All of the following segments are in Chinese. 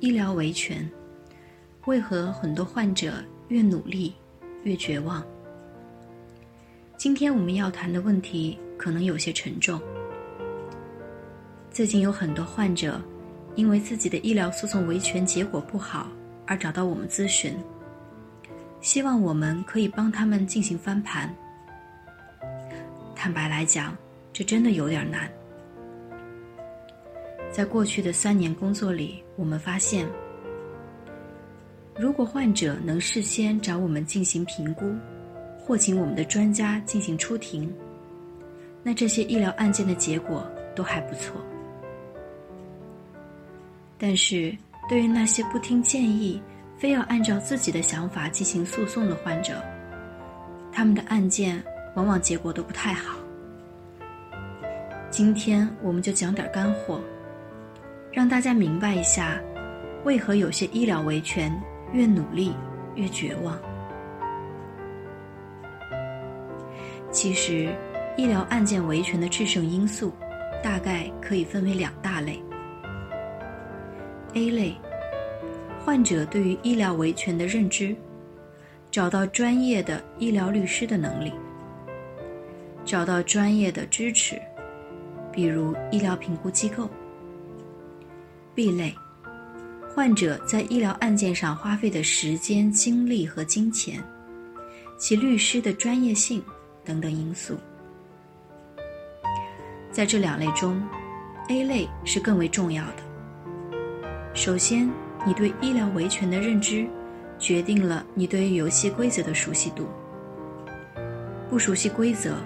医疗维权，为何很多患者越努力越绝望？今天我们要谈的问题可能有些沉重。最近有很多患者因为自己的医疗诉讼维权结果不好而找到我们咨询，希望我们可以帮他们进行翻盘。坦白来讲，这真的有点难。在过去的三年工作里，我们发现，如果患者能事先找我们进行评估，或请我们的专家进行出庭，那这些医疗案件的结果都还不错。但是，对于那些不听建议、非要按照自己的想法进行诉讼的患者，他们的案件往往结果都不太好。今天我们就讲点干货。让大家明白一下，为何有些医疗维权越努力越绝望。其实，医疗案件维权的制胜因素，大概可以分为两大类。A 类，患者对于医疗维权的认知，找到专业的医疗律师的能力，找到专业的支持，比如医疗评估机构。B 类，患者在医疗案件上花费的时间、精力和金钱，其律师的专业性等等因素。在这两类中，A 类是更为重要的。首先，你对医疗维权的认知，决定了你对于游戏规则的熟悉度。不熟悉规则，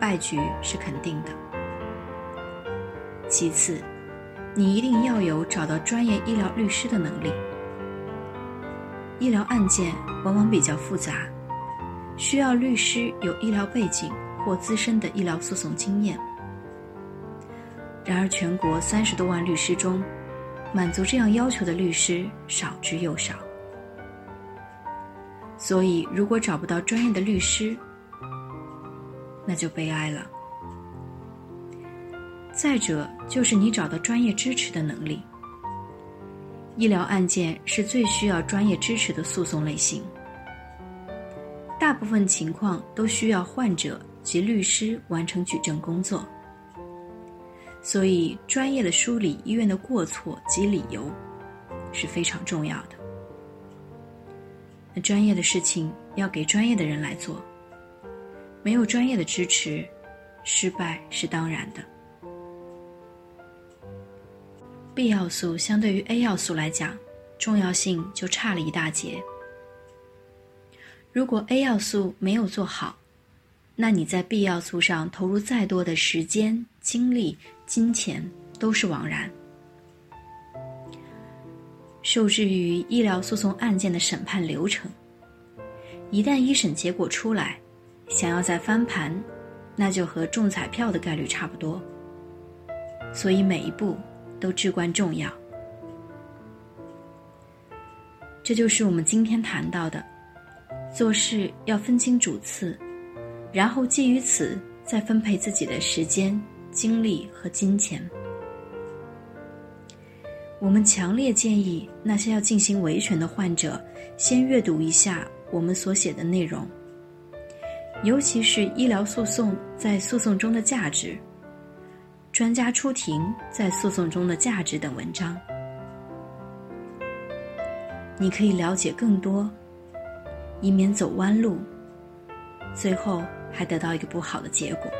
败局是肯定的。其次。你一定要有找到专业医疗律师的能力。医疗案件往往比较复杂，需要律师有医疗背景或资深的医疗诉讼经验。然而，全国三十多万律师中，满足这样要求的律师少之又少。所以，如果找不到专业的律师，那就悲哀了。再者，就是你找到专业支持的能力。医疗案件是最需要专业支持的诉讼类型，大部分情况都需要患者及律师完成举证工作，所以专业的梳理医院的过错及理由是非常重要的。那专业的事情要给专业的人来做，没有专业的支持，失败是当然的。B 要素相对于 A 要素来讲，重要性就差了一大截。如果 A 要素没有做好，那你在 B 要素上投入再多的时间、精力、金钱都是枉然。受制于医疗诉讼案件的审判流程，一旦一审结果出来，想要再翻盘，那就和中彩票的概率差不多。所以每一步。都至关重要，这就是我们今天谈到的：做事要分清主次，然后基于此再分配自己的时间、精力和金钱。我们强烈建议那些要进行维权的患者，先阅读一下我们所写的内容，尤其是医疗诉讼在诉讼中的价值。专家出庭在诉讼中的价值等文章，你可以了解更多，以免走弯路，最后还得到一个不好的结果。